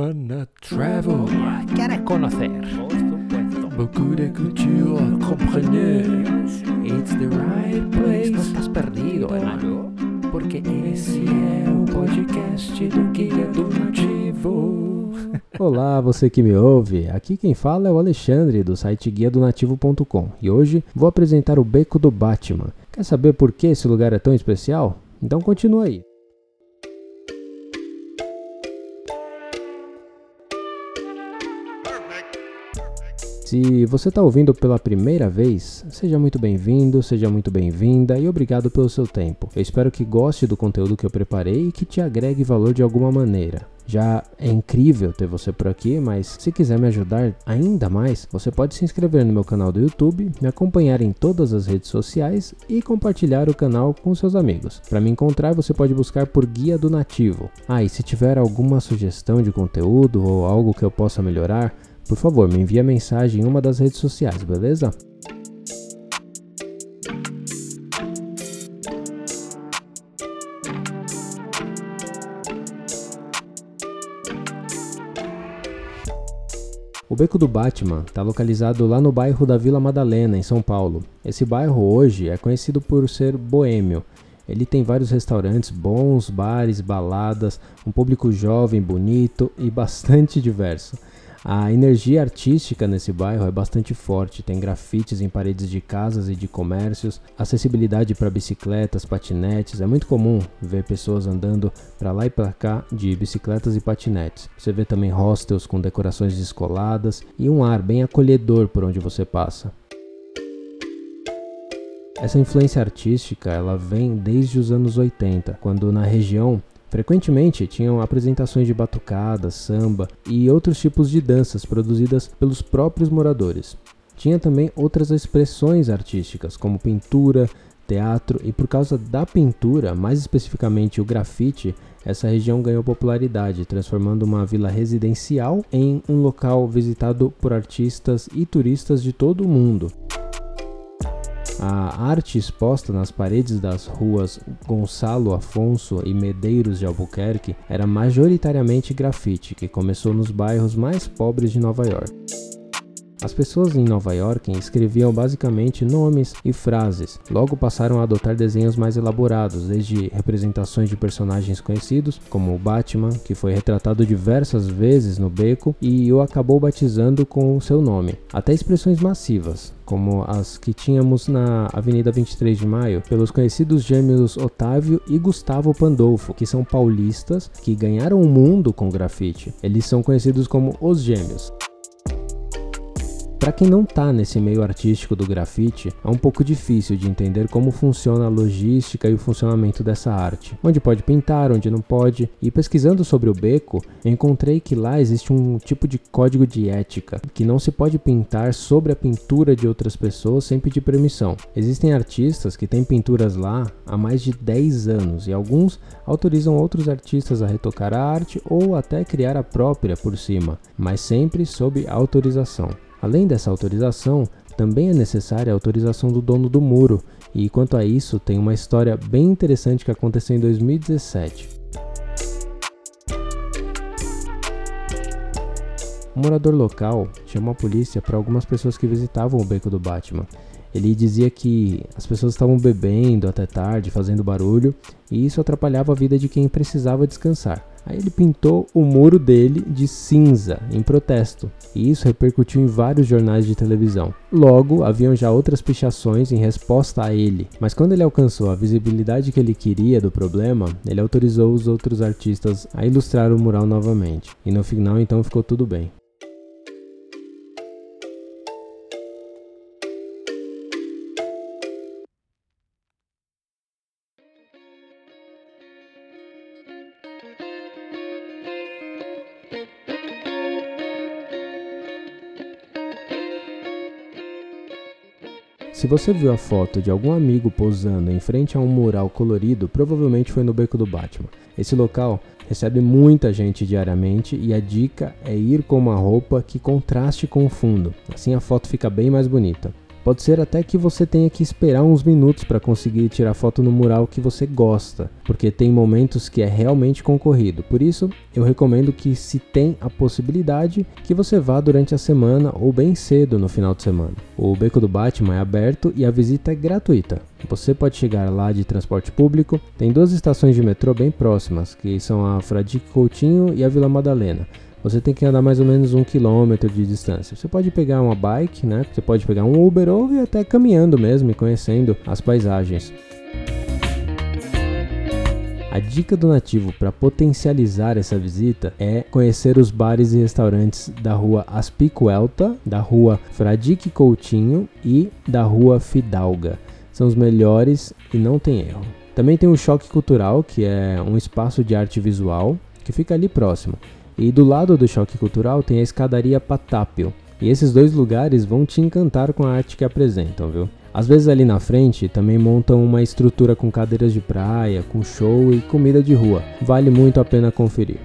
wanna travel. ¿Quieres conocer? Beaucoup de culture, comprenez. It's the right place. No estás perdido, hermano. Porque esse é o podcast do Guia do Nativo. Olá, você que me ouve. Aqui quem fala é o Alexandre do site guia do nativo.com e hoje vou apresentar o Beco do Batman. Quer saber por que esse lugar é tão especial? Então continua aí. Se você está ouvindo pela primeira vez, seja muito bem-vindo, seja muito bem-vinda e obrigado pelo seu tempo. Eu espero que goste do conteúdo que eu preparei e que te agregue valor de alguma maneira. Já é incrível ter você por aqui, mas se quiser me ajudar ainda mais, você pode se inscrever no meu canal do YouTube, me acompanhar em todas as redes sociais e compartilhar o canal com seus amigos. Para me encontrar, você pode buscar por Guia do Nativo. Ah, e se tiver alguma sugestão de conteúdo ou algo que eu possa melhorar, por favor, me envie a mensagem em uma das redes sociais, beleza? O Beco do Batman está localizado lá no bairro da Vila Madalena, em São Paulo. Esse bairro hoje é conhecido por ser boêmio. Ele tem vários restaurantes bons, bares, baladas, um público jovem, bonito e bastante diverso. A energia artística nesse bairro é bastante forte, tem grafites em paredes de casas e de comércios, acessibilidade para bicicletas, patinetes. É muito comum ver pessoas andando para lá e para cá de bicicletas e patinetes. Você vê também hostels com decorações descoladas e um ar bem acolhedor por onde você passa. Essa influência artística ela vem desde os anos 80, quando na região Frequentemente tinham apresentações de batucada, samba e outros tipos de danças produzidas pelos próprios moradores. Tinha também outras expressões artísticas, como pintura, teatro, e por causa da pintura, mais especificamente o grafite, essa região ganhou popularidade, transformando uma vila residencial em um local visitado por artistas e turistas de todo o mundo. A arte exposta nas paredes das ruas Gonçalo Afonso e Medeiros de Albuquerque era majoritariamente grafite, que começou nos bairros mais pobres de Nova York. As pessoas em Nova York escreviam basicamente nomes e frases. Logo passaram a adotar desenhos mais elaborados, desde representações de personagens conhecidos, como o Batman, que foi retratado diversas vezes no beco e o acabou batizando com o seu nome, até expressões massivas, como as que tínhamos na Avenida 23 de Maio, pelos conhecidos gêmeos Otávio e Gustavo Pandolfo, que são paulistas que ganharam o mundo com grafite. Eles são conhecidos como os gêmeos. Para quem não está nesse meio artístico do grafite, é um pouco difícil de entender como funciona a logística e o funcionamento dessa arte. Onde pode pintar, onde não pode. E pesquisando sobre o beco, encontrei que lá existe um tipo de código de ética, que não se pode pintar sobre a pintura de outras pessoas sem pedir permissão. Existem artistas que têm pinturas lá há mais de 10 anos e alguns autorizam outros artistas a retocar a arte ou até criar a própria por cima, mas sempre sob autorização. Além dessa autorização, também é necessária a autorização do dono do muro, e quanto a isso, tem uma história bem interessante que aconteceu em 2017. Um morador local chamou a polícia para algumas pessoas que visitavam o beco do Batman. Ele dizia que as pessoas estavam bebendo até tarde, fazendo barulho, e isso atrapalhava a vida de quem precisava descansar. Aí ele pintou o muro dele de cinza em protesto, e isso repercutiu em vários jornais de televisão. Logo, haviam já outras pichações em resposta a ele, mas quando ele alcançou a visibilidade que ele queria do problema, ele autorizou os outros artistas a ilustrar o mural novamente, e no final então ficou tudo bem. Se você viu a foto de algum amigo posando em frente a um mural colorido, provavelmente foi no Beco do Batman. Esse local recebe muita gente diariamente e a dica é ir com uma roupa que contraste com o fundo, assim a foto fica bem mais bonita. Pode ser até que você tenha que esperar uns minutos para conseguir tirar foto no mural que você gosta, porque tem momentos que é realmente concorrido. Por isso, eu recomendo que se tem a possibilidade que você vá durante a semana ou bem cedo no final de semana. O Beco do Batman é aberto e a visita é gratuita. Você pode chegar lá de transporte público. Tem duas estações de metrô bem próximas, que são a Fradique Coutinho e a Vila Madalena você tem que andar mais ou menos um quilômetro de distância. Você pode pegar uma bike, né? Você pode pegar um Uber ou ir até caminhando mesmo e conhecendo as paisagens. A dica do nativo para potencializar essa visita é conhecer os bares e restaurantes da rua Aspicuelta, da rua Fradique Coutinho e da rua Fidalga. São os melhores e não tem erro. Também tem o Choque Cultural, que é um espaço de arte visual que fica ali próximo. E do lado do choque cultural tem a escadaria Patápio. E esses dois lugares vão te encantar com a arte que apresentam, viu? Às vezes ali na frente também montam uma estrutura com cadeiras de praia, com show e comida de rua. Vale muito a pena conferir.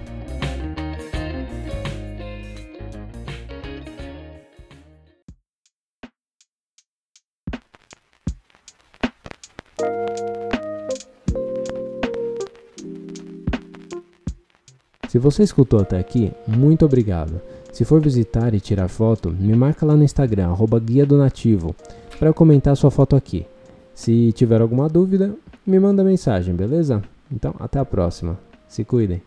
Se você escutou até aqui, muito obrigado. Se for visitar e tirar foto, me marca lá no Instagram, arroba Guia do Nativo, para eu comentar sua foto aqui. Se tiver alguma dúvida, me manda mensagem, beleza? Então, até a próxima. Se cuidem.